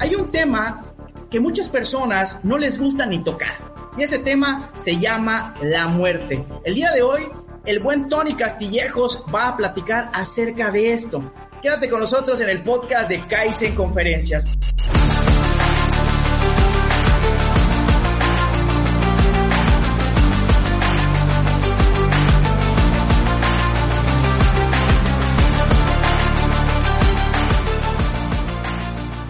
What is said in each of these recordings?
Hay un tema que muchas personas no les gusta ni tocar. Y ese tema se llama la muerte. El día de hoy, el buen Tony Castillejos va a platicar acerca de esto. Quédate con nosotros en el podcast de Kaizen Conferencias.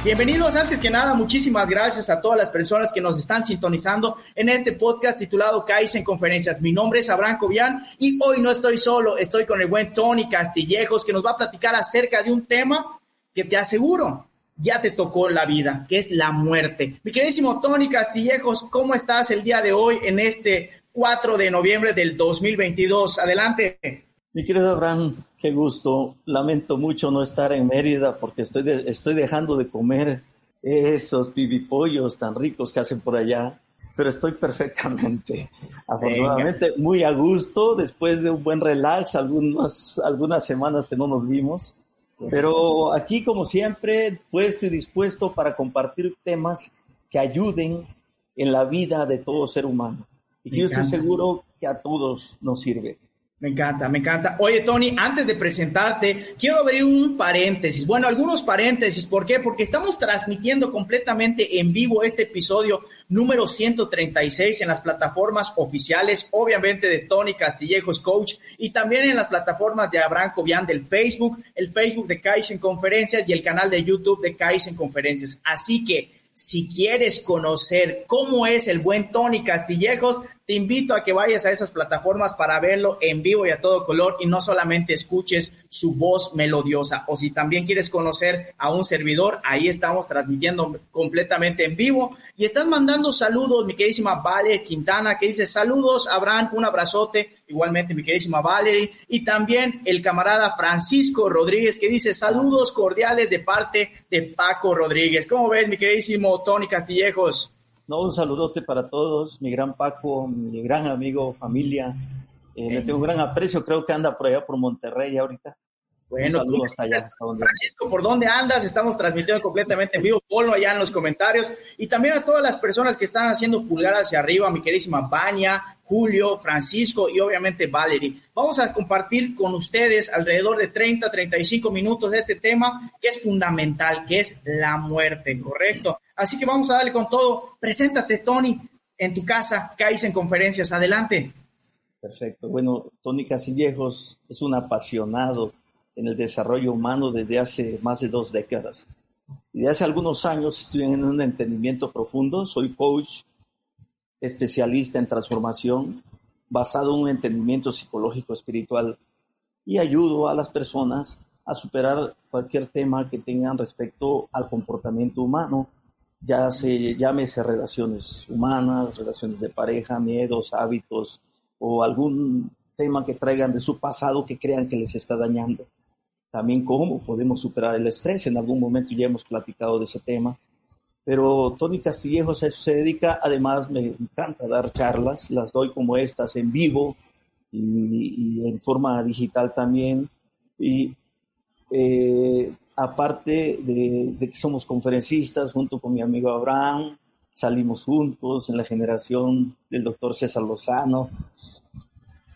Bienvenidos antes que nada, muchísimas gracias a todas las personas que nos están sintonizando en este podcast titulado Kaizen Conferencias. Mi nombre es Abraham Cobian y hoy no estoy solo, estoy con el buen Tony Castillejos que nos va a platicar acerca de un tema que te aseguro ya te tocó la vida, que es la muerte. Mi queridísimo Tony Castillejos, ¿cómo estás el día de hoy en este 4 de noviembre del 2022? Adelante. Mi querido Abraham, qué gusto. Lamento mucho no estar en Mérida porque estoy, de, estoy dejando de comer esos pibipollos tan ricos que hacen por allá, pero estoy perfectamente, afortunadamente, muy a gusto después de un buen relax, algunas, algunas semanas que no nos vimos. Pero aquí, como siempre, puesto y dispuesto para compartir temas que ayuden en la vida de todo ser humano. Y que yo estoy seguro que a todos nos sirve. Me encanta, me encanta. Oye, Tony, antes de presentarte, quiero abrir un paréntesis. Bueno, algunos paréntesis. ¿Por qué? Porque estamos transmitiendo completamente en vivo este episodio número 136 en las plataformas oficiales, obviamente de Tony Castillejos Coach, y también en las plataformas de Abraham Cobian del Facebook, el Facebook de Kaizen Conferencias y el canal de YouTube de Kaizen Conferencias. Así que, si quieres conocer cómo es el buen Tony Castillejos, te invito a que vayas a esas plataformas para verlo en vivo y a todo color y no solamente escuches su voz melodiosa. O si también quieres conocer a un servidor, ahí estamos transmitiendo completamente en vivo y están mandando saludos, mi queridísima Vale Quintana, que dice saludos, Abraham, un abrazote. Igualmente, mi queridísima Valerie. Y también el camarada Francisco Rodríguez, que dice saludos cordiales de parte de Paco Rodríguez. ¿Cómo ves, mi queridísimo Tony Castillejos? No, un saludote para todos, mi gran Paco, mi gran amigo, familia. Eh, le tengo un gran aprecio, creo que anda por allá por Monterrey ahorita. Bueno, un saludo hasta allá. Hasta donde Francisco, ¿por dónde andas? Estamos transmitiendo completamente en vivo. Ponlo allá en los comentarios. Y también a todas las personas que están haciendo pulgar hacia arriba, mi queridísima Baña, Julio, Francisco y obviamente Valerie. Vamos a compartir con ustedes alrededor de 30, 35 minutos de este tema que es fundamental, que es la muerte, ¿correcto? Así que vamos a darle con todo. Preséntate, Tony, en tu casa, Caís en conferencias. Adelante. Perfecto. Bueno, Tony Casillejos es un apasionado en el desarrollo humano desde hace más de dos décadas. Y de hace algunos años estoy en un entendimiento profundo. Soy coach, especialista en transformación, basado en un entendimiento psicológico espiritual y ayudo a las personas a superar cualquier tema que tengan respecto al comportamiento humano ya se llámese relaciones humanas, relaciones de pareja, miedos, hábitos o algún tema que traigan de su pasado que crean que les está dañando. También cómo podemos superar el estrés. En algún momento ya hemos platicado de ese tema. Pero Tony Castillejos a eso se dedica. Además, me encanta dar charlas. Las doy como estas en vivo y, y en forma digital también. Y eh, aparte de, de, que somos conferencistas junto con mi amigo Abraham, salimos juntos en la generación del doctor César Lozano,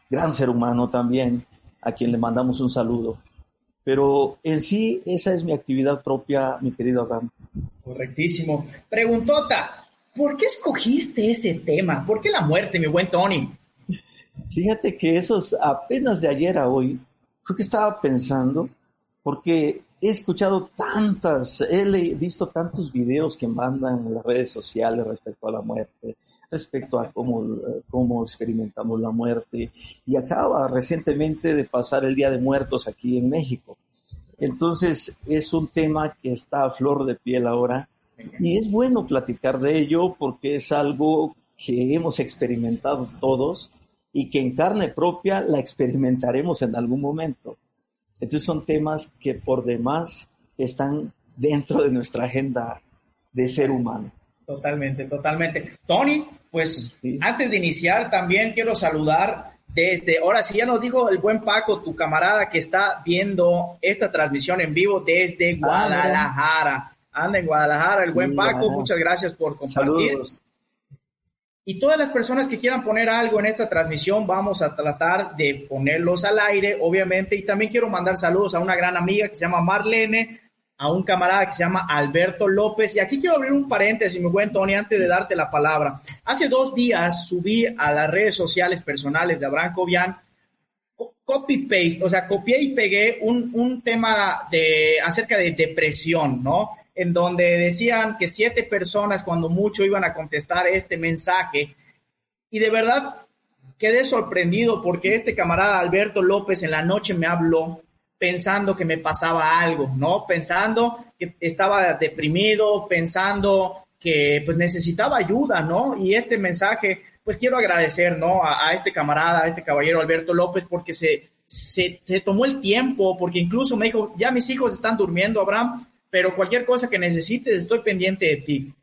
gran ser humano también, a quien le mandamos un saludo. Pero en sí, esa es mi actividad propia, mi querido Abraham. Correctísimo. Preguntota, ¿por qué escogiste ese tema? ¿Por qué la muerte, mi buen Tony? Fíjate que eso es apenas de ayer a hoy, creo que estaba pensando, porque he escuchado tantas, he visto tantos videos que mandan en las redes sociales respecto a la muerte, respecto a cómo, cómo experimentamos la muerte. Y acaba recientemente de pasar el Día de Muertos aquí en México. Entonces es un tema que está a flor de piel ahora y es bueno platicar de ello porque es algo que hemos experimentado todos y que en carne propia la experimentaremos en algún momento. Entonces son temas que por demás están dentro de nuestra agenda de ser humano. Totalmente, totalmente. Tony, pues antes de iniciar también quiero saludar desde, ahora sí ya nos dijo el buen Paco, tu camarada que está viendo esta transmisión en vivo desde ah, Guadalajara. Anda en Guadalajara, el buen Paco, muchas gracias por compartir. Saludos. Y todas las personas que quieran poner algo en esta transmisión, vamos a tratar de ponerlos al aire, obviamente. Y también quiero mandar saludos a una gran amiga que se llama Marlene, a un camarada que se llama Alberto López. Y aquí quiero abrir un paréntesis, mi buen Tony, antes de darte la palabra. Hace dos días subí a las redes sociales personales de Abraham Cobian copy-paste, o sea, copié y pegué un, un tema de, acerca de depresión, ¿no? en donde decían que siete personas cuando mucho iban a contestar este mensaje. Y de verdad quedé sorprendido porque este camarada Alberto López en la noche me habló pensando que me pasaba algo, ¿no? Pensando que estaba deprimido, pensando que pues necesitaba ayuda, ¿no? Y este mensaje, pues quiero agradecer, ¿no? A, este camarada, a este caballero Alberto López, porque se, se, se tomó el tiempo, porque incluso me dijo, ya mis hijos están durmiendo, Abraham, pero cualquier cosa que necesites, estoy pendiente de ti.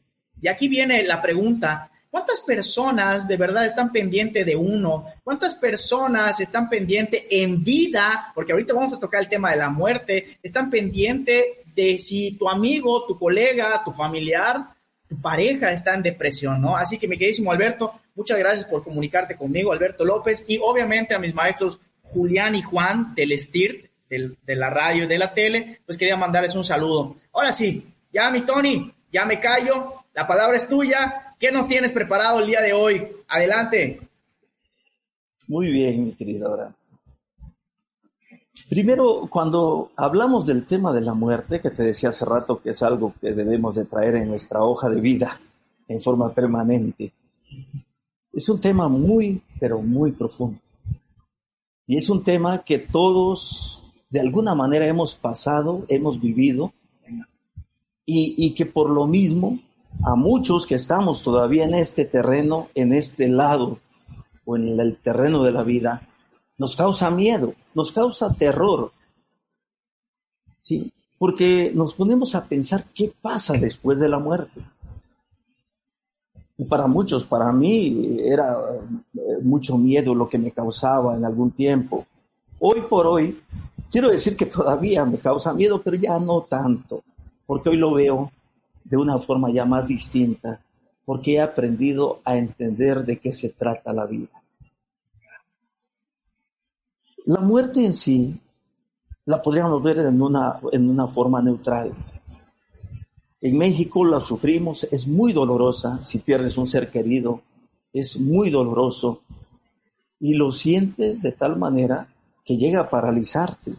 Y aquí viene la pregunta, ¿cuántas personas de verdad están pendientes de uno? ¿Cuántas personas están pendientes en vida? Porque ahorita vamos a tocar el tema de la muerte, están pendientes de si tu amigo, tu colega, tu familiar, tu pareja está en depresión, ¿no? Así que mi queridísimo Alberto, muchas gracias por comunicarte conmigo, Alberto López, y obviamente a mis maestros Julián y Juan del STIRT, de la radio y de la tele, pues quería mandarles un saludo. Ahora sí, ya mi Tony, ya me callo, la palabra es tuya. ¿Qué nos tienes preparado el día de hoy? Adelante. Muy bien, mi querida Primero, cuando hablamos del tema de la muerte, que te decía hace rato que es algo que debemos de traer en nuestra hoja de vida en forma permanente, es un tema muy, pero muy profundo. Y es un tema que todos de alguna manera hemos pasado, hemos vivido, y, que por lo mismo a muchos que estamos todavía en este terreno, en este lado o en el terreno de la vida, nos causa miedo, nos causa terror. ¿Sí? Porque nos ponemos a pensar qué pasa después de la muerte. Y para muchos, para mí, era eh, mucho miedo lo que me causaba en algún tiempo. Hoy por hoy, quiero decir que todavía me causa miedo, pero ya no tanto porque hoy lo veo de una forma ya más distinta, porque he aprendido a entender de qué se trata la vida. La muerte en sí la podríamos ver en una, en una forma neutral. En México la sufrimos, es muy dolorosa si pierdes un ser querido, es muy doloroso y lo sientes de tal manera que llega a paralizarte.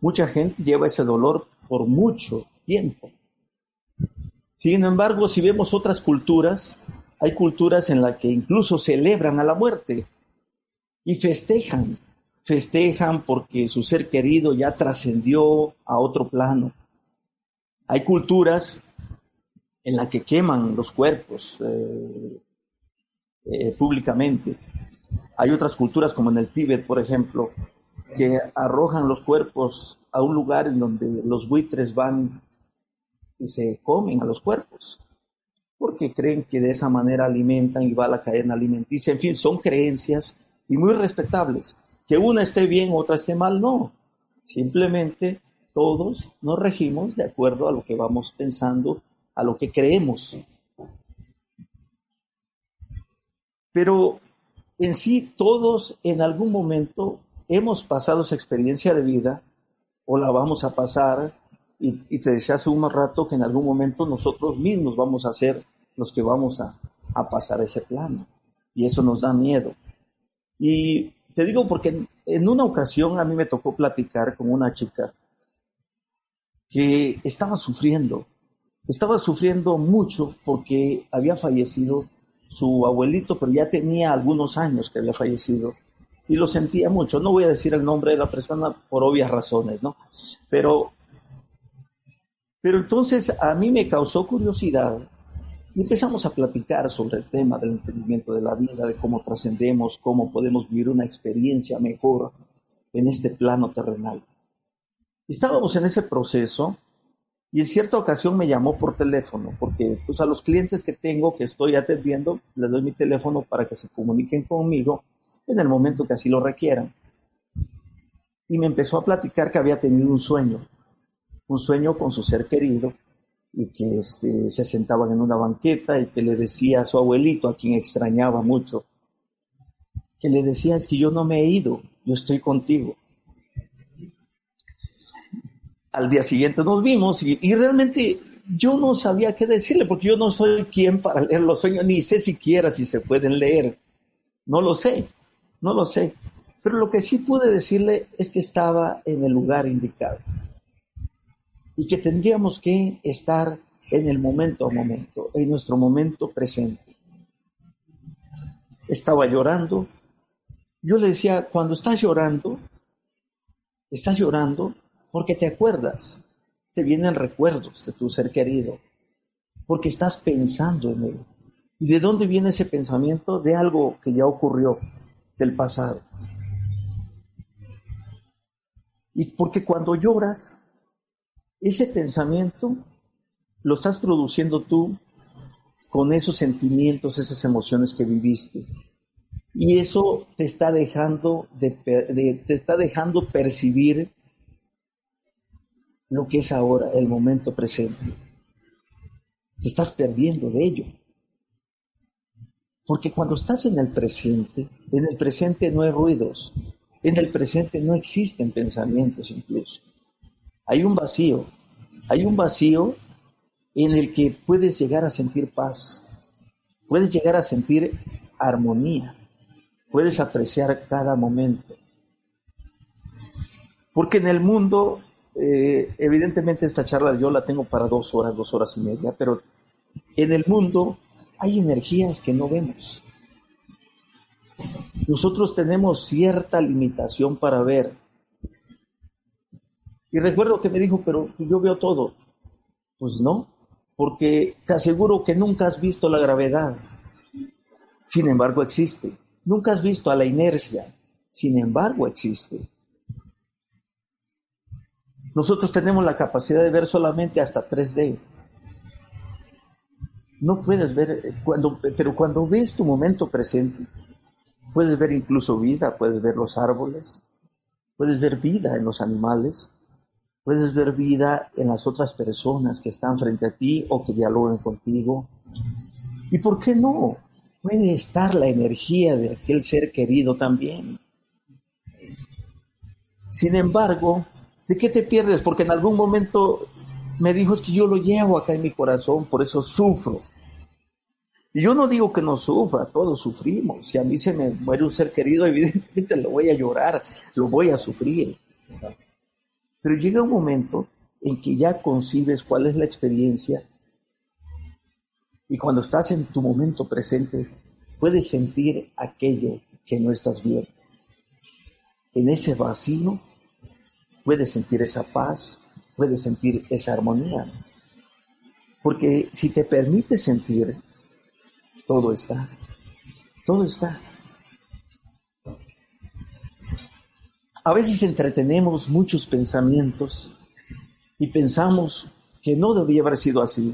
Mucha gente lleva ese dolor por mucho tiempo. Sin embargo, si vemos otras culturas, hay culturas en las que incluso celebran a la muerte y festejan, festejan porque su ser querido ya trascendió a otro plano. Hay culturas en las que queman los cuerpos eh, eh, públicamente. Hay otras culturas, como en el Tíbet, por ejemplo, que arrojan los cuerpos a un lugar en donde los buitres van y se comen a los cuerpos, porque creen que de esa manera alimentan y va la cadena alimenticia. En fin, son creencias y muy respetables. Que una esté bien, otra esté mal, no. Simplemente todos nos regimos de acuerdo a lo que vamos pensando, a lo que creemos. Pero en sí todos en algún momento hemos pasado esa experiencia de vida o la vamos a pasar y, te decía hace un rato que en algún momento nosotros mismos vamos a ser los que vamos a, pasar ese plano. Y eso nos da miedo. Y te digo porque en, una ocasión a mí me tocó platicar con una chica que estaba sufriendo, estaba sufriendo mucho porque había fallecido su abuelito, pero ya tenía algunos años que había fallecido y lo sentía mucho. No voy a decir el nombre de la persona por obvias razones, ¿no? Pero, pero entonces a mí me causó curiosidad y empezamos a platicar sobre el tema del entendimiento de la vida, de cómo trascendemos, cómo podemos vivir una experiencia mejor en este plano terrenal. Estábamos en ese proceso y en cierta ocasión me llamó por teléfono, porque pues a los clientes que tengo, que estoy atendiendo, les doy mi teléfono para que se comuniquen conmigo en el momento que así lo requieran. Y me empezó a platicar que había tenido un sueño, un sueño con su ser querido, y que este, se sentaban en una banqueta y que le decía a su abuelito, a quien extrañaba mucho, que le decía, es que yo no me he ido, yo estoy contigo. Al día siguiente nos vimos y, y realmente yo no sabía qué decirle, porque yo no soy quien para leer los sueños, ni sé siquiera si se pueden leer. No lo sé, no lo sé. Pero lo que sí pude decirle es que estaba en el lugar indicado y que tendríamos que estar en el momento a momento, en nuestro momento presente. Estaba llorando. Yo le decía, cuando estás llorando, estás llorando porque te acuerdas, te vienen recuerdos de tu ser querido, porque estás pensando en él. ¿Y de dónde viene ese pensamiento? De algo que ya ocurrió, del pasado. Y porque cuando lloras, ese pensamiento lo estás produciendo tú con esos sentimientos, esas emociones que viviste. Y eso te está dejando, de, te está dejando percibir lo que es ahora, el momento presente. Te estás perdiendo de ello. Porque cuando estás en el presente, en el presente no hay ruidos, en el presente no existen pensamientos incluso hay un vacío, hay un vacío en el que puedes llegar a sentir paz, puedes llegar a sentir armonía, puedes apreciar cada momento. Porque en el mundo, eh, evidentemente esta charla yo la tengo para dos horas, dos horas y media, pero en el mundo hay energías que no vemos. Nosotros tenemos cierta limitación para ver, y recuerdo que me dijo, pero yo veo todo. Pues no, porque te aseguro que nunca has visto la gravedad. Sin embargo, existe. Nunca has visto a la inercia. Sin embargo, existe. Nosotros tenemos la capacidad de ver solamente hasta 3D. No puedes ver, eh, cuando, pero cuando ves tu momento presente, puedes ver incluso vida, puedes ver los árboles, puedes ver vida en los animales, Puedes ver vida en las otras personas que están frente a ti o que dialogan contigo. ¿Y por qué no? Puede estar la energía de aquel ser querido también. Sin embargo, ¿de qué te pierdes? Porque en algún momento me dijo es que yo lo llevo acá en mi corazón, por eso sufro. Y yo no digo que no sufra, todos sufrimos. Si a mí se me muere un ser querido, evidentemente lo voy a llorar, lo voy a sufrir. Pero llega un momento en que ya concibes cuál es la experiencia y cuando estás en tu momento presente puedes sentir aquello que no estás viendo. En ese vacío puedes sentir esa paz, puedes sentir esa armonía. Porque si te permites sentir, todo está, todo está. A veces entretenemos muchos pensamientos y pensamos que no debía haber sido así,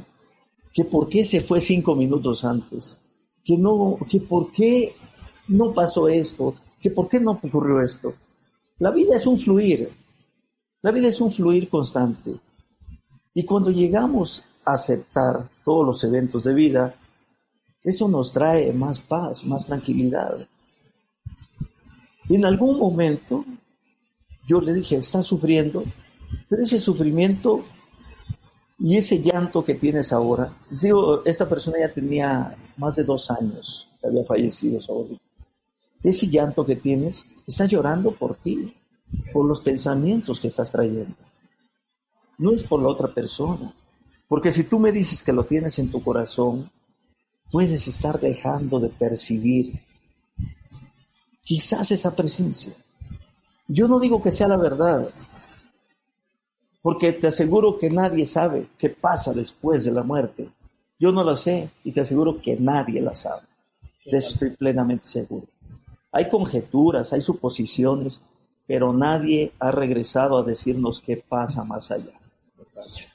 que por qué se fue cinco minutos antes, que no, que por qué no pasó esto, que por qué no ocurrió esto. La vida es un fluir, la vida es un fluir constante. Y cuando llegamos a aceptar todos los eventos de vida, eso nos trae más paz, más tranquilidad. Y en algún momento yo le dije, estás sufriendo, pero ese sufrimiento y ese llanto que tienes ahora, digo, esta persona ya tenía más de dos años había fallecido Ese llanto que tienes, está llorando por ti, por los pensamientos que estás trayendo. No es por la otra persona. Porque si tú me dices que lo tienes en tu corazón, puedes estar dejando de percibir quizás esa presencia. Yo no digo que sea la verdad, porque te aseguro que nadie sabe qué pasa después de la muerte. Yo no la sé y te aseguro que nadie la sabe. De eso estoy plenamente seguro. Hay conjeturas, hay suposiciones, pero nadie ha regresado a decirnos qué pasa más allá.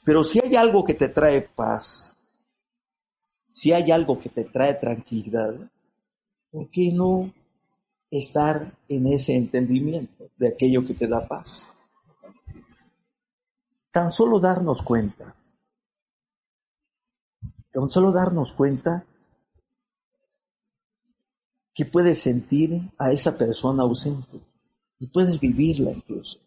Pero si hay algo que te trae paz, si hay algo que te trae tranquilidad, ¿por qué no estar en ese entendimiento de aquello que te da paz? Tan solo darnos cuenta, tan solo darnos cuenta que puedes sentir a esa persona ausente y puedes vivirla incluso.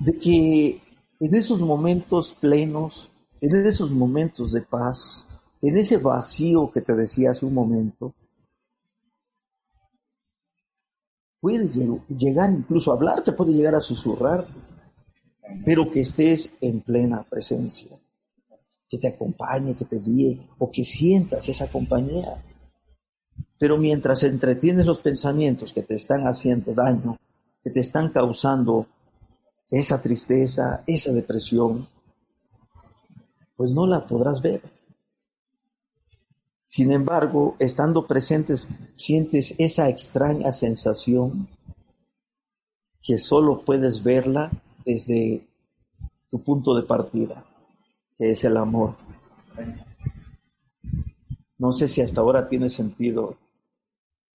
De que en esos momentos plenos, en esos momentos de paz, en ese vacío que te decía hace un momento, puede llegar incluso a hablarte, puede llegar a susurrarte, pero que estés en plena presencia que te acompañe, que te guíe o que sientas esa compañía. Pero mientras entretienes los pensamientos que te están haciendo daño, que te están causando esa tristeza, esa depresión, pues no la podrás ver. Sin embargo, estando presentes, sientes esa extraña sensación que solo puedes verla desde tu punto de partida que es el amor. No sé si hasta ahora tiene sentido,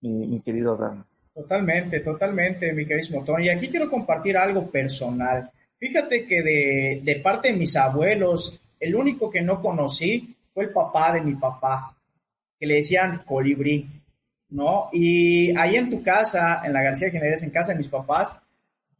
mi, querido Abraham. Totalmente, totalmente, mi querido Tony. Y aquí quiero compartir algo personal. Fíjate que de, de parte de mis abuelos, el único que no conocí fue el papá de mi papá, que le decían colibrí, ¿no? Y ahí en tu casa, en la García Generales, en casa de mis papás,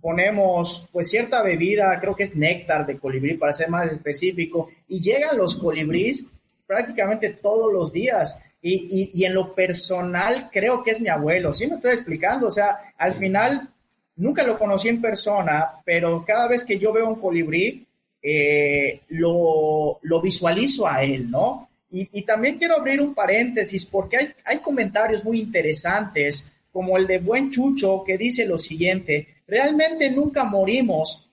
ponemos pues cierta bebida, creo que es néctar de colibrí para ser más específico, y llegan los colibríes prácticamente todos los días. Y, y, en lo personal creo que es mi abuelo, ¿sí me estoy explicando? O sea, al final nunca lo conocí en persona, pero cada vez que yo veo un colibrí, eh, lo, lo, visualizo a él, ¿no? Y, también quiero abrir un paréntesis porque hay, hay comentarios muy interesantes, como el de Buen Chucho, que dice lo siguiente, Realmente nunca morimos,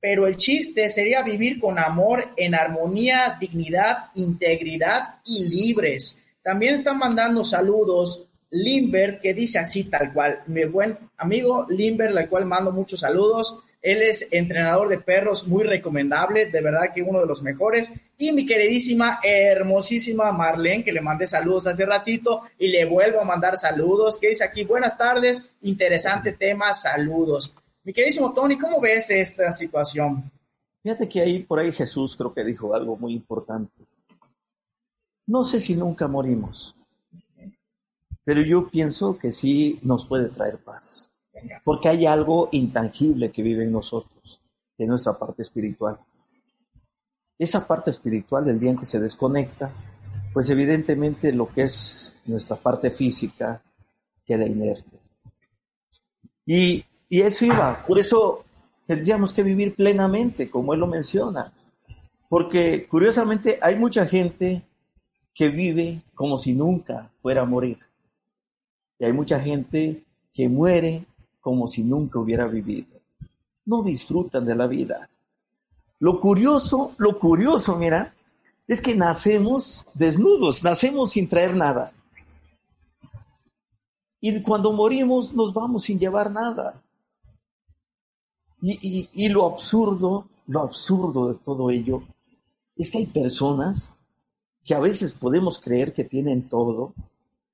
pero el chiste sería vivir con amor, en armonía, dignidad, integridad y libres. También están mandando saludos Limber, que dice así tal cual. Mi buen amigo Limber, al cual mando muchos saludos. Él es entrenador de perros muy recomendable, de verdad que uno de los mejores. Y mi queridísima, hermosísima Marlene, que le mandé saludos hace ratito y le vuelvo a mandar saludos, que dice aquí, buenas tardes, interesante tema, saludos. Mi queridísimo Tony, ¿cómo ves esta situación? Fíjate que ahí, por ahí Jesús creo que dijo algo muy importante. No sé si nunca morimos, pero yo pienso que sí nos puede traer paz. Porque hay algo intangible que vive en nosotros, en nuestra parte espiritual. Esa parte espiritual, el día en que se desconecta, pues evidentemente lo que es nuestra parte física queda inerte. Y, y eso iba, por eso tendríamos que vivir plenamente, como él lo menciona. Porque curiosamente hay mucha gente que vive como si nunca fuera a morir. Y hay mucha gente que muere como si nunca hubiera vivido. No disfrutan de la vida. Lo curioso, lo curioso, mira, es que nacemos desnudos, nacemos sin traer nada. Y cuando morimos nos vamos sin llevar nada. Y, y, lo absurdo, lo absurdo de todo ello, es que hay personas que a veces podemos creer que tienen todo,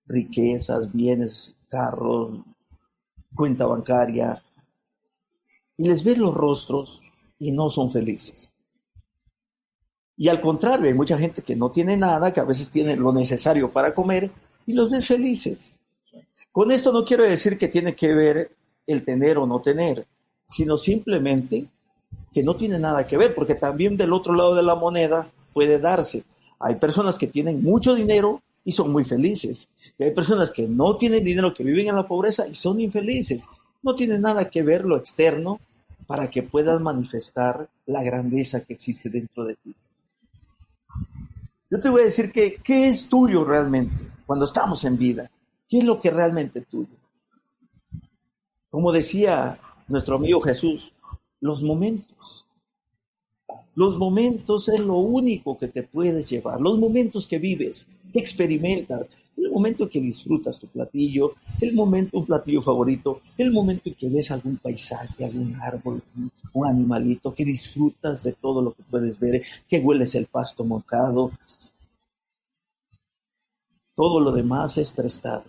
riquezas, bienes, carros, cuenta bancaria, y les ves los rostros y no son felices. Y al contrario, hay mucha gente que no tiene nada, que a veces tiene lo necesario para comer y los ves felices. Con esto no quiero decir que tiene que ver el tener o no tener, sino simplemente que no tiene nada que ver, porque también del otro lado de la moneda puede darse. Hay personas que tienen mucho dinero y son muy felices. Y hay personas que no tienen dinero, que viven en la pobreza y son infelices. No tiene nada que ver lo externo para que puedas manifestar la grandeza que existe dentro de ti. Yo te voy a decir que, ¿qué es tuyo realmente cuando estamos en vida? ¿Qué es lo que realmente es tuyo? Como decía nuestro amigo Jesús, los momentos. Los momentos es lo único que te puedes llevar. Los momentos que vives, experimentas, el momento en que disfrutas tu platillo, el momento, un platillo favorito, el momento en que ves algún paisaje, algún árbol, un animalito, que disfrutas de todo lo que puedes ver, que hueles el pasto mojado. Todo lo demás es prestado.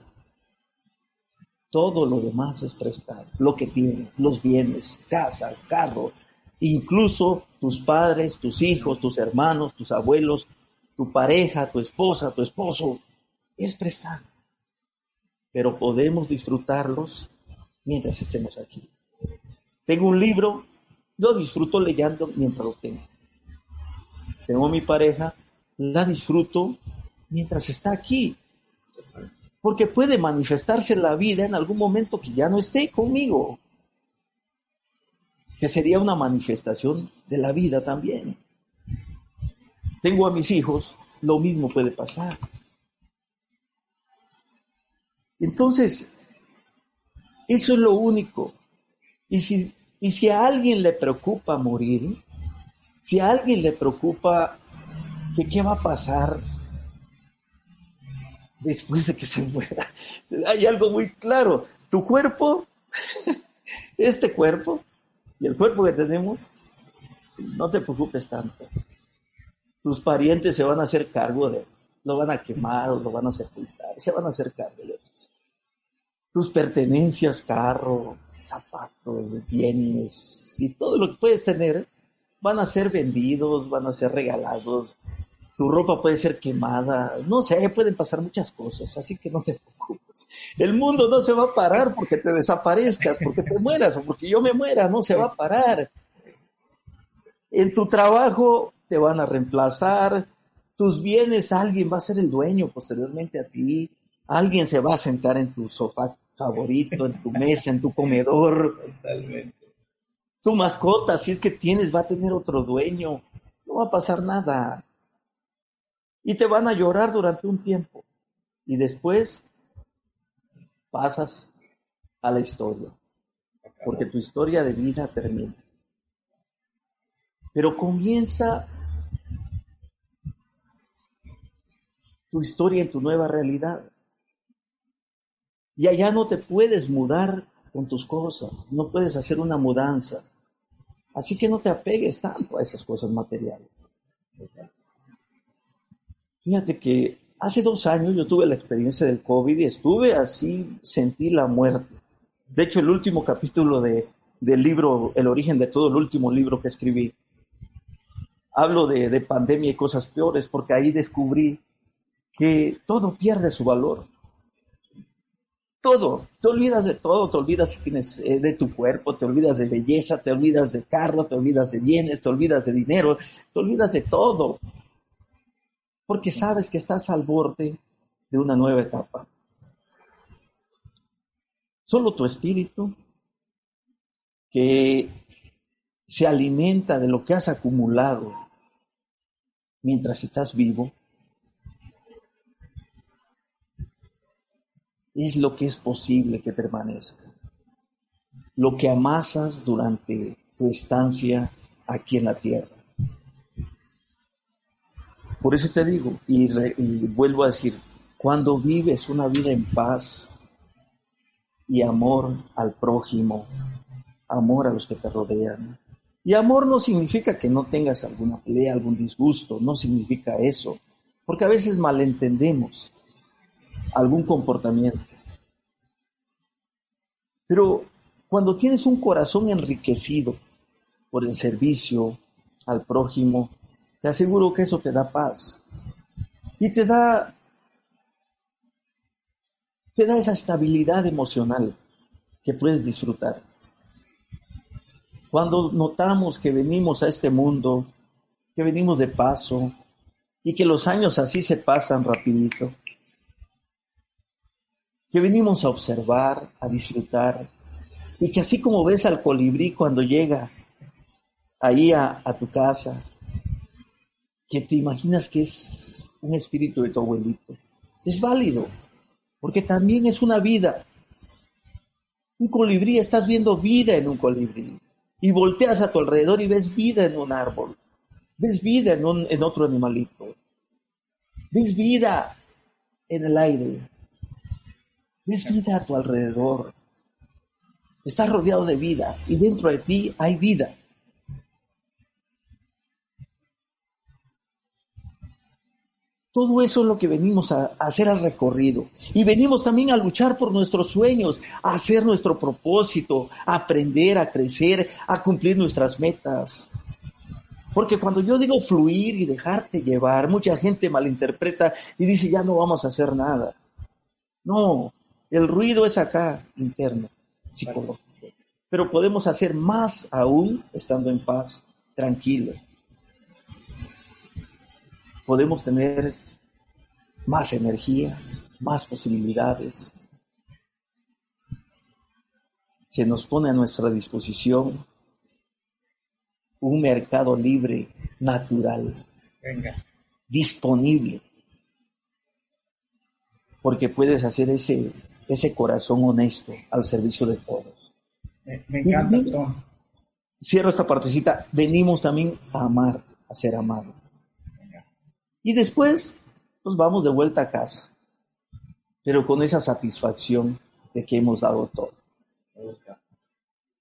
Todo lo demás es prestado. Lo que tienes, los bienes, casa, carro, incluso tus padres, tus hijos, tus hermanos, tus abuelos, tu pareja, tu esposa, tu esposo, es prestado. Pero podemos disfrutarlos mientras estemos aquí. Tengo un libro, yo disfruto leyendo mientras lo tengo. Tengo mi pareja, la disfruto mientras está aquí. Porque puede manifestarse la vida en algún momento que ya no esté conmigo. Que sería una manifestación de la vida también. Tengo a mis hijos, lo mismo puede pasar. Entonces, eso es lo único. Y si, y si a alguien le preocupa morir, si a alguien le preocupa que qué va a pasar después de que se muera, hay algo muy claro. Tu cuerpo, este cuerpo y el cuerpo que tenemos, no te preocupes tanto. Tus parientes se van a hacer cargo de él, lo van a quemar o lo van a sepultar, se van a hacer cargo de él tus pertenencias, carro, zapatos, bienes y todo lo que puedes tener van a ser vendidos, van a ser regalados, tu ropa puede ser quemada, no sé, pueden pasar muchas cosas, así que no te preocupes. El mundo no se va a parar porque te desaparezcas, porque te mueras o porque yo me muera, no se va a parar. En tu trabajo te van a reemplazar, tus bienes alguien va a ser el dueño posteriormente a ti, alguien se va a sentar en tu sofá favorito, en tu mesa, en tu comedor. Totalmente. Tu mascota, si es que tienes, va a tener otro dueño. No va a pasar nada. Y te van a llorar durante un tiempo. Y después pasas a la historia. Porque tu historia de vida termina. Pero comienza tu historia en tu nueva realidad. Y allá no te puedes mudar con tus cosas, no puedes hacer una mudanza. Así que no te apegues tanto a esas cosas materiales. Fíjate que hace dos años yo tuve la experiencia del COVID y estuve así, sentí la muerte. De hecho, el último capítulo de, del libro, El origen de todo, el último libro que escribí, hablo de, de pandemia y cosas peores, porque ahí descubrí que todo pierde su valor todo, te olvidas de todo, te olvidas eh, de tu cuerpo, te olvidas de belleza, te olvidas de carro, te olvidas de bienes, te olvidas de dinero, te olvidas de todo, porque sabes que estás al borde de una nueva etapa. Solo tu espíritu, que se alimenta de lo que has acumulado mientras estás vivo, es lo que es posible que permanezca. Lo que amasas durante tu estancia aquí en la tierra. Por eso te digo, y, vuelvo a decir, cuando vives una vida en paz y amor al prójimo, amor a los que te rodean, y amor no significa que no tengas alguna pelea, algún disgusto, no significa eso, porque a veces malentendemos algún comportamiento. Pero cuando tienes un corazón enriquecido por el servicio al prójimo, te aseguro que eso te da paz y te da te da esa estabilidad emocional que puedes disfrutar. Cuando notamos que venimos a este mundo, que venimos de paso y que los años así se pasan rapidito, que venimos a observar, a disfrutar, y que así como ves al colibrí cuando llega ahí a, tu casa, que te imaginas que es un espíritu de tu abuelito. Es válido, porque también es una vida. Un colibrí, estás viendo vida en un colibrí. Y volteas a tu alrededor y ves vida en un árbol. Ves vida en, un, en otro animalito. Ves vida en el aire. Ves vida a tu alrededor. Estás rodeado de vida y dentro de ti hay vida. Todo eso es lo que venimos a, hacer al recorrido. Y venimos también a luchar por nuestros sueños, a hacer nuestro propósito, a aprender, a crecer, a cumplir nuestras metas. Porque cuando yo digo fluir y dejarte llevar, mucha gente malinterpreta y dice, ya no vamos a hacer nada. No, el ruido es acá, interno, psicológico. Pero podemos hacer más aún estando en paz, tranquilo. Podemos tener más energía, más posibilidades. Se nos pone a nuestra disposición un mercado libre, natural, disponible, porque puedes hacer ese, ese corazón honesto al servicio de todos. Me, encanta, Cierro esta partecita. Venimos también a amar, a ser amados. Y después nos vamos de vuelta a casa, pero con esa satisfacción de que hemos dado todo. Me gusta,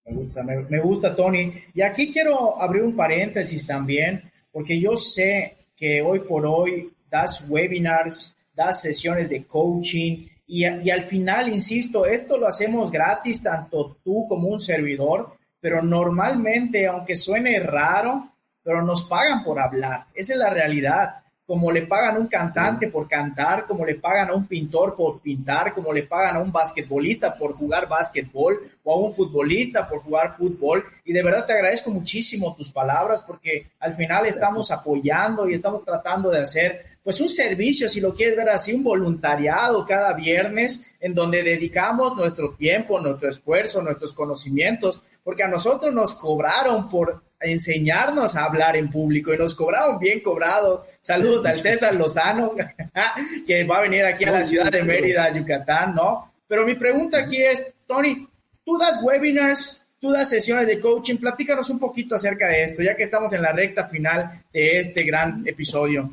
me gusta, me, gusta, Tony. Y aquí quiero abrir un paréntesis también, porque yo sé que hoy por hoy das webinars, das sesiones de coaching y, al final, insisto, esto lo hacemos gratis, tanto tú como un servidor, pero normalmente, aunque suene raro, pero nos pagan por hablar. Esa es la realidad como le pagan a un cantante por cantar, como le pagan a un pintor por pintar, como le pagan a un basquetbolista por jugar basquetbol o a un futbolista por jugar fútbol. Y de verdad te agradezco muchísimo tus palabras porque al final estamos apoyando y estamos tratando de hacer pues un servicio, si lo quieres ver así, un voluntariado cada viernes en donde dedicamos nuestro tiempo, nuestro esfuerzo, nuestros conocimientos, porque a nosotros nos cobraron por enseñarnos a hablar en público y nos cobraron bien cobrado. Saludos al César Lozano, que va a venir aquí a la ciudad de Mérida, Yucatán, ¿no? Pero mi pregunta aquí es, Tony, tú das webinars, tú das sesiones de coaching, platícanos un poquito acerca de esto, ya que estamos en la recta final de este gran episodio.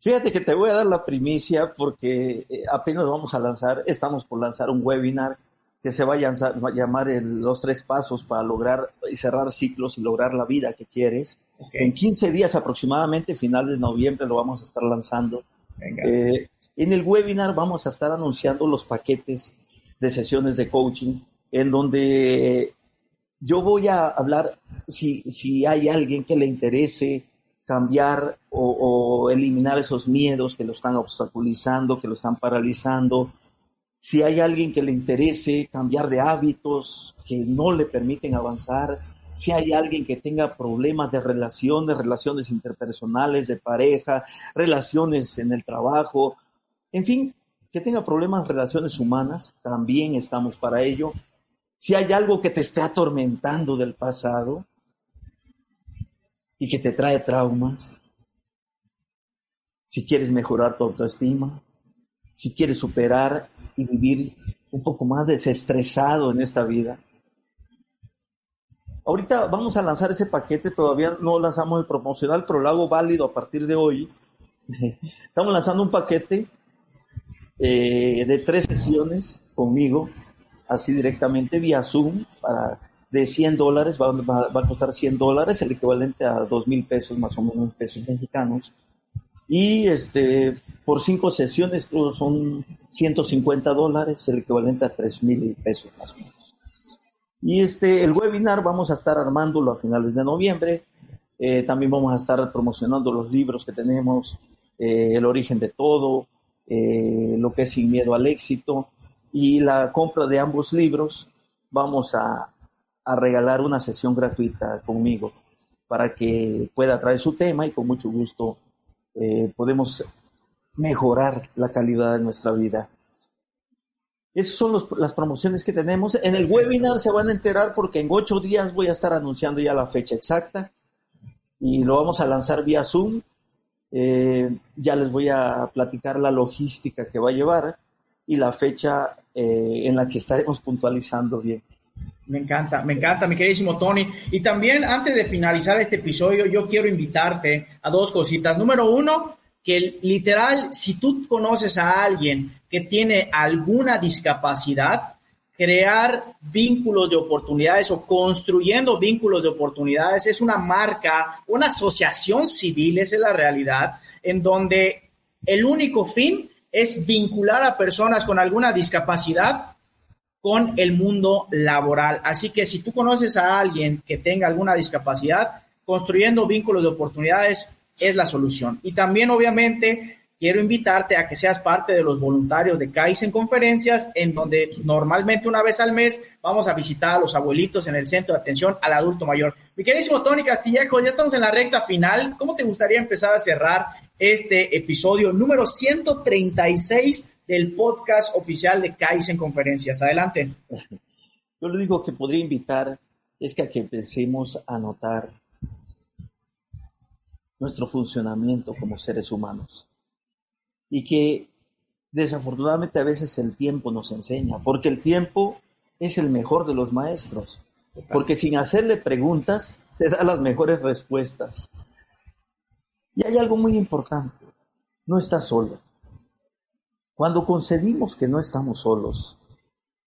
Fíjate que te voy a dar la primicia porque eh, apenas vamos a lanzar, estamos por lanzar un webinar que se va a llamar los tres pasos para lograr y cerrar ciclos y lograr la vida que quieres. En 15 días aproximadamente, finales de noviembre, lo vamos a estar lanzando. Eh, en el webinar vamos a estar anunciando los paquetes de sesiones de coaching, en donde yo voy a hablar si, si hay alguien que le interese cambiar o, o eliminar esos miedos que lo están obstaculizando, que lo están paralizando, si hay alguien que le interese cambiar de hábitos que no le permiten avanzar, si hay alguien que tenga problemas de relaciones, relaciones interpersonales, de pareja, relaciones en el trabajo, en fin, que tenga problemas relaciones humanas, también estamos para ello. Si hay algo que te esté atormentando del pasado y que te trae traumas, si quieres mejorar tu autoestima, si quieres superar y vivir un poco más desestresado en esta vida. Ahorita vamos a lanzar ese paquete, todavía no lanzamos el promocional, pero lo hago válido a partir de hoy. Estamos lanzando un paquete eh, de tres sesiones conmigo, así directamente vía Zoom, para, de 100 dólares, va, va a costar 100 dólares, el equivalente a 2 mil pesos más o menos pesos mexicanos. Y este, por cinco sesiones son 150 dólares, el equivalente a 3 mil pesos más o menos. Y este, el webinar vamos a estar armándolo a finales de noviembre. Eh, también vamos a estar promocionando los libros que tenemos, eh, El origen de todo, eh, lo que es Sin miedo al éxito. Y la compra de ambos libros vamos a, a regalar una sesión gratuita conmigo para que pueda traer su tema y con mucho gusto eh, podemos mejorar la calidad de nuestra vida. Esas son las promociones que tenemos. En el webinar se van a enterar porque en ocho días voy a estar anunciando ya la fecha exacta y lo vamos a lanzar vía Zoom. Eh, ya les voy a platicar la logística que va a llevar y la fecha eh, en la que estaremos puntualizando bien. Me encanta, me encanta, mi queridísimo Tony. Y también antes de finalizar este episodio, yo quiero invitarte a dos cositas. Número uno, que literal, si tú conoces a alguien que tiene alguna discapacidad, crear vínculos de oportunidades o construyendo vínculos de oportunidades es una marca, una asociación civil, esa es la realidad, en donde el único fin es vincular a personas con alguna discapacidad con el mundo laboral. Así que si tú conoces a alguien que tenga alguna discapacidad, construyendo vínculos de oportunidades es la solución. Y también, obviamente, quiero invitarte a que seas parte de los voluntarios de Kaizen Conferencias, en donde normalmente una vez al mes vamos a visitar a los abuelitos en el centro de atención al adulto mayor. Mi queridísimo Tony Castillejo, ya estamos en la recta final. ¿Cómo te gustaría empezar a cerrar este episodio número 136 del podcast oficial de Kaizen Conferencias. Adelante. Yo lo único que podría invitar es que a que empecemos a notar nuestro funcionamiento como seres humanos y que desafortunadamente a veces el tiempo nos enseña, porque el tiempo es el mejor de los maestros, porque sin hacerle preguntas te da las mejores respuestas. Y hay algo muy importante, no estás solo. Cuando concebimos que no estamos solos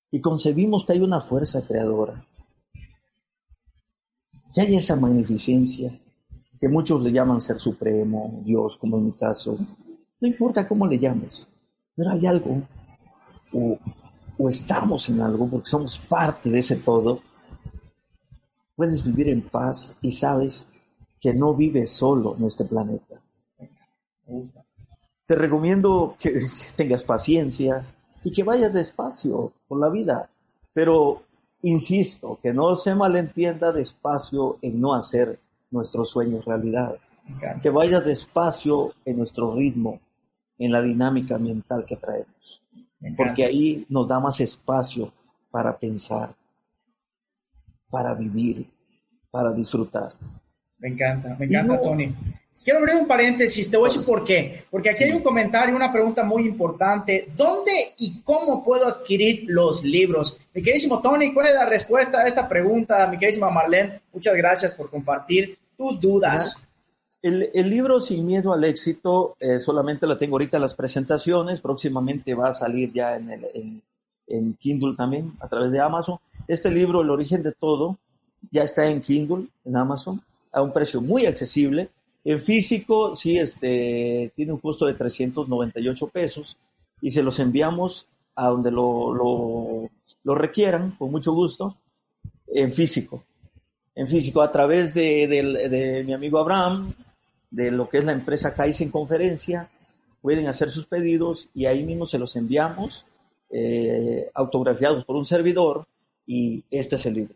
y concebimos que hay una fuerza creadora, que hay esa magnificencia que muchos le llaman ser supremo, Dios, como en mi caso, no importa cómo le llames, pero hay algo, o, o estamos en algo porque somos parte de ese todo, puedes vivir en paz y sabes que no vives solo en este planeta. Te recomiendo que tengas paciencia y que vayas despacio por la vida, pero insisto, que no se malentienda despacio en no hacer nuestros sueños realidad, que vayas despacio en nuestro ritmo, en la dinámica mental que traemos, porque ahí nos da más espacio para pensar, para vivir, para disfrutar. Me encanta, me encanta, Tony. Quiero abrir un paréntesis, te voy a decir por qué. Porque aquí hay un comentario, una pregunta muy importante. ¿Dónde y cómo puedo adquirir los libros? Mi queridísimo Tony, ¿cuál es la respuesta a esta pregunta? Mi queridísima Marlene, muchas gracias por compartir tus dudas. El, el libro Sin Miedo al Éxito, eh, solamente lo tengo ahorita en las presentaciones, próximamente va a salir ya en, el, en, en Kindle también, a través de Amazon. Este libro, El origen de todo, ya está en Kindle, en Amazon, a un precio muy accesible en físico, sí, este, tiene un costo de 398 pesos y se los enviamos a donde lo, lo, lo requieran, con mucho gusto, en físico. En físico, a través de, de, de, mi amigo Abraham, de lo que es la empresa Kaizen Conferencia, pueden hacer sus pedidos y ahí mismo se los enviamos, eh, autografiados por un servidor, y este es el libro.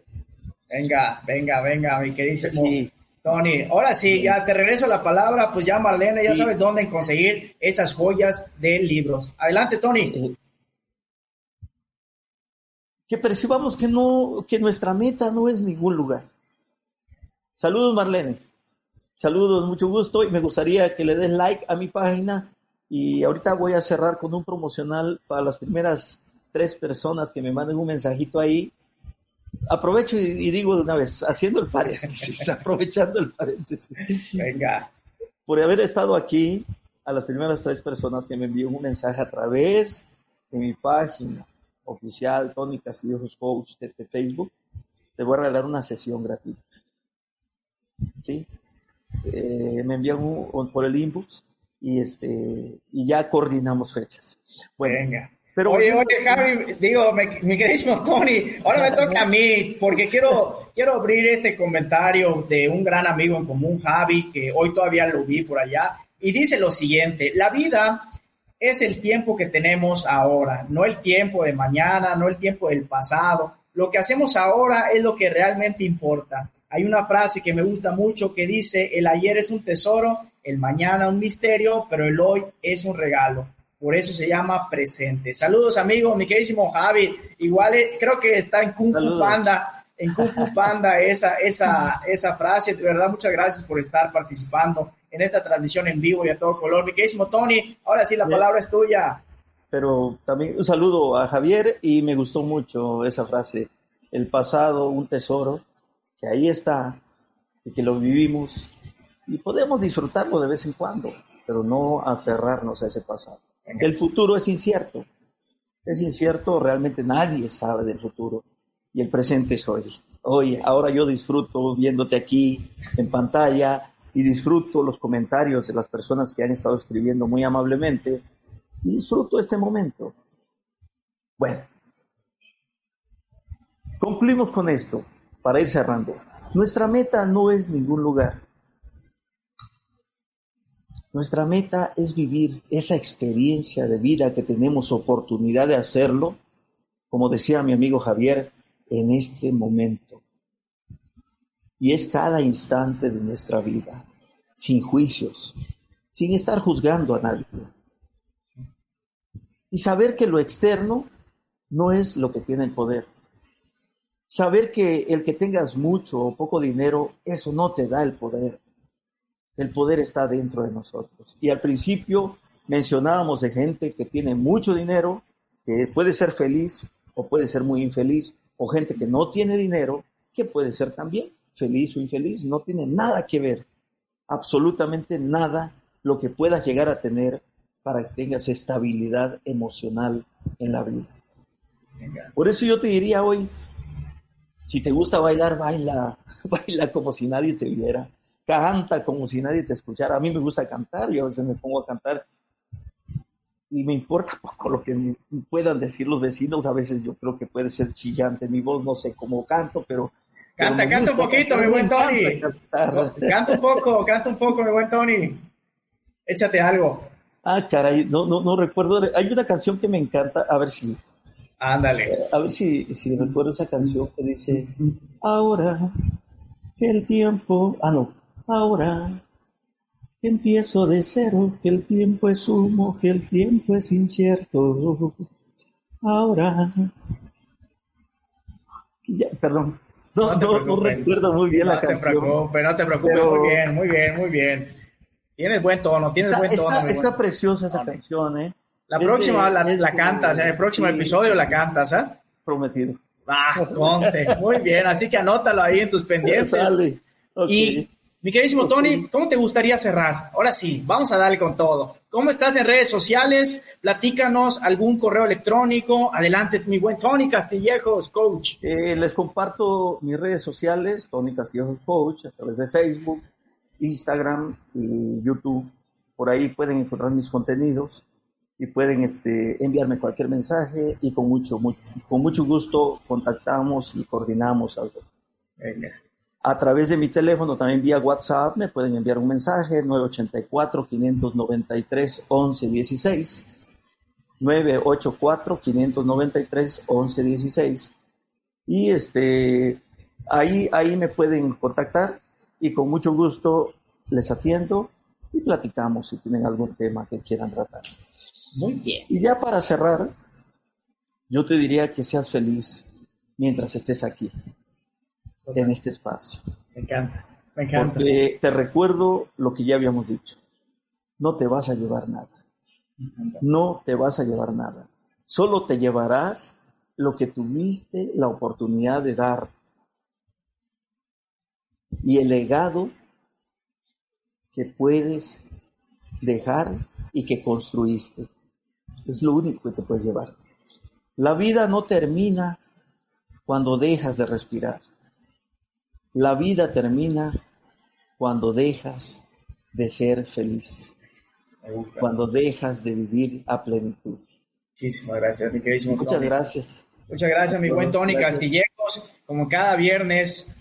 Venga, venga, venga, mi queridísimo. Sí. Tony, ahora sí, ya te regreso la palabra, pues ya Marlene, ya sí. sabes dónde conseguir esas joyas de libros. Adelante, Tony. Eh, que percibamos que no, que nuestra meta no es ningún lugar. Saludos, Marlene. Saludos, mucho gusto y me gustaría que le des like a mi página y ahorita voy a cerrar con un promocional para las primeras tres personas que me manden un mensajito ahí aprovecho y, y, digo de una vez, haciendo el paréntesis, aprovechando el paréntesis. Venga. Por haber estado aquí, a las primeras tres personas que me envió un mensaje a través de mi página oficial, Tony Castillejos Coach de, de, Facebook, te voy a regalar una sesión gratuita. ¿Sí? Eh, me envían un, un, por el inbox y, este, y ya coordinamos fechas. Bueno, Venga. Pero oye, oye, Javi, digo, mi queridísimo Tony, ahora me toca a mí, porque quiero, quiero abrir este comentario de un gran amigo en común, Javi, que hoy todavía lo vi por allá, y dice lo siguiente, la vida es el tiempo que tenemos ahora, no el tiempo de mañana, no el tiempo del pasado. Lo que hacemos ahora es lo que realmente importa. Hay una frase que me gusta mucho que dice, el ayer es un tesoro, el mañana un misterio, pero el hoy es un regalo. Por eso se llama presente. Saludos, amigos, mi queridísimo Javi. Igual creo que está en Kung Fu Panda, en Kung Fu Panda esa, esa, esa frase. De verdad, muchas gracias por estar participando en esta transmisión en vivo y a todo color. Mi queridísimo Tony, ahora sí la palabra es tuya. Pero también un saludo a Javier y me gustó mucho esa frase, el pasado, un tesoro, que ahí está, y que lo vivimos y podemos disfrutarlo de vez en cuando, pero no aferrarnos a ese pasado. El futuro es incierto, es incierto, realmente nadie sabe del futuro y el presente es hoy. Hoy, ahora yo disfruto viéndote aquí en pantalla y disfruto los comentarios de las personas que han estado escribiendo muy amablemente y disfruto este momento. Bueno, concluimos con esto para ir cerrando. Nuestra meta no es ningún lugar. Nuestra meta es vivir esa experiencia de vida que tenemos oportunidad de hacerlo, como decía mi amigo Javier, en este momento. Y es cada instante de nuestra vida, sin juicios, sin estar juzgando a nadie. Y saber que lo externo no es lo que tiene el poder. Saber que el que tengas mucho o poco dinero, eso no te da el poder. El poder está dentro de nosotros. Y al principio mencionábamos de gente que tiene mucho dinero, que puede ser feliz o puede ser muy infeliz, o gente que no tiene dinero, que puede ser también feliz o infeliz. No tiene nada que ver, absolutamente nada, lo que puedas llegar a tener para que tengas estabilidad emocional en la vida. Por eso yo te diría hoy, si te gusta bailar, baila, baila como si nadie te viera, canta como si nadie te escuchara. A mí me gusta cantar, yo a veces me pongo a cantar y me importa poco lo que me puedan decir los vecinos. A veces yo creo que puede ser chillante mi voz, no sé cómo canto, pero. Canta, canta un poquito, mi buen Tony. Canta un poco, canta un poco, mi buen Tony. Échate algo. Ah, caray, no, no, no recuerdo. Hay una canción que me encanta, a ver si. Ándale. A ver si, si recuerdo esa canción que dice: Ahora que el tiempo. Ah, no. Ahora empiezo de cero, que el tiempo es humo, que el tiempo es incierto. Ahora. Ya, perdón. No, no, no, recuerdo muy bien no la canción. No te preocupes, no te preocupes. Pero- Muy bien, muy bien, muy bien. Tienes buen tono, tienes Está, buen tono. está- mi está buen- preciosa esa canción, ¿eh? La Es de- próxima la, es la de- cantas, en el próximo sí, episodio la cantas, ¿ah? Prometido. Ah, conste. Muy bien, así que anótalo ahí en tus pendientes. Sale. Ok. Y mi queridísimo Tony, ¿cómo te gustaría cerrar? Ahora sí, vamos a darle con todo. ¿Cómo estás en redes sociales? Platícanos algún correo electrónico. Adelante, mi buen Tony Castillejos, coach. Eh, les comparto mis redes sociales, Tony Castillejos Coach, a través de Facebook, Instagram y YouTube. Por ahí pueden encontrar mis contenidos y pueden este, enviarme cualquier mensaje y con mucho, con mucho gusto contactamos y coordinamos algo. Venga. A través de mi teléfono, también vía WhatsApp, me pueden enviar un mensaje, 984-593-1116. 984-593-1116. Y este, ahí, ahí me pueden contactar y con mucho gusto les atiendo y platicamos si tienen algún tema que quieran tratar. Muy bien. Y ya para cerrar, yo te diría que seas feliz mientras estés aquí, en este espacio. Me encanta, me encanta. Porque te recuerdo lo que ya habíamos dicho. No te vas a llevar nada. No te vas a llevar nada. Solo te llevarás lo que tuviste la oportunidad de dar. Y el legado que puedes dejar y que construiste. Es lo único que te puedes llevar. La vida no termina cuando dejas de respirar. La vida termina cuando dejas de ser feliz, cuando dejas de vivir a plenitud. Muchísimas gracias, mi queridísimo Muchas Tony. gracias. Muchas gracias, mi buen Tony Gracias. Castillejos. Como cada viernes,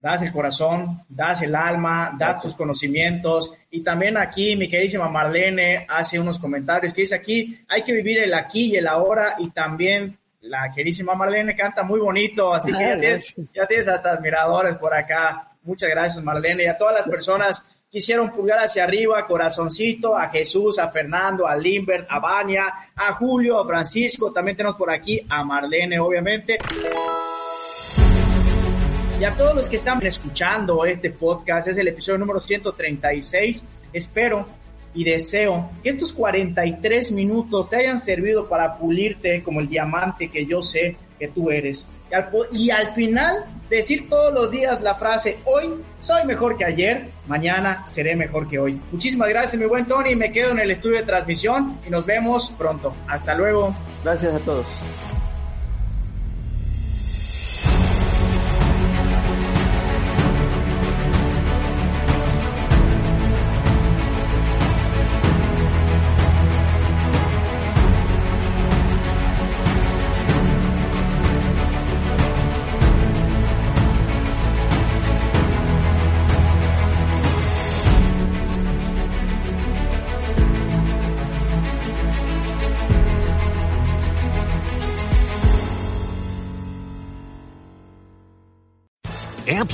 das el corazón, das el alma, das Gracias. tus conocimientos. Y también aquí, mi queridísima Marlene hace unos comentarios que dice aquí, hay que vivir el aquí y el ahora. Y también la queridísima Marlene canta muy bonito, así que ya tienes, ya tienes hasta admiradores por acá. Muchas gracias, Marlene. Y a todas las personas que hicieron pulgar hacia arriba, corazoncito, a Jesús, a Fernando, a Limbert, a Vania, a Julio, a Francisco. También tenemos por aquí a Marlene, obviamente. Y a todos los que están escuchando este podcast, es el episodio número 136. espero y deseo que estos 43 minutos te hayan servido para pulirte como el diamante que yo sé que tú eres. Y al, y al, final decir todos los días la frase, hoy soy mejor que ayer, mañana seré mejor que hoy. Muchísimas gracias mi buen Tony, me quedo en el estudio de transmisión y nos vemos pronto. Hasta luego. Gracias a todos.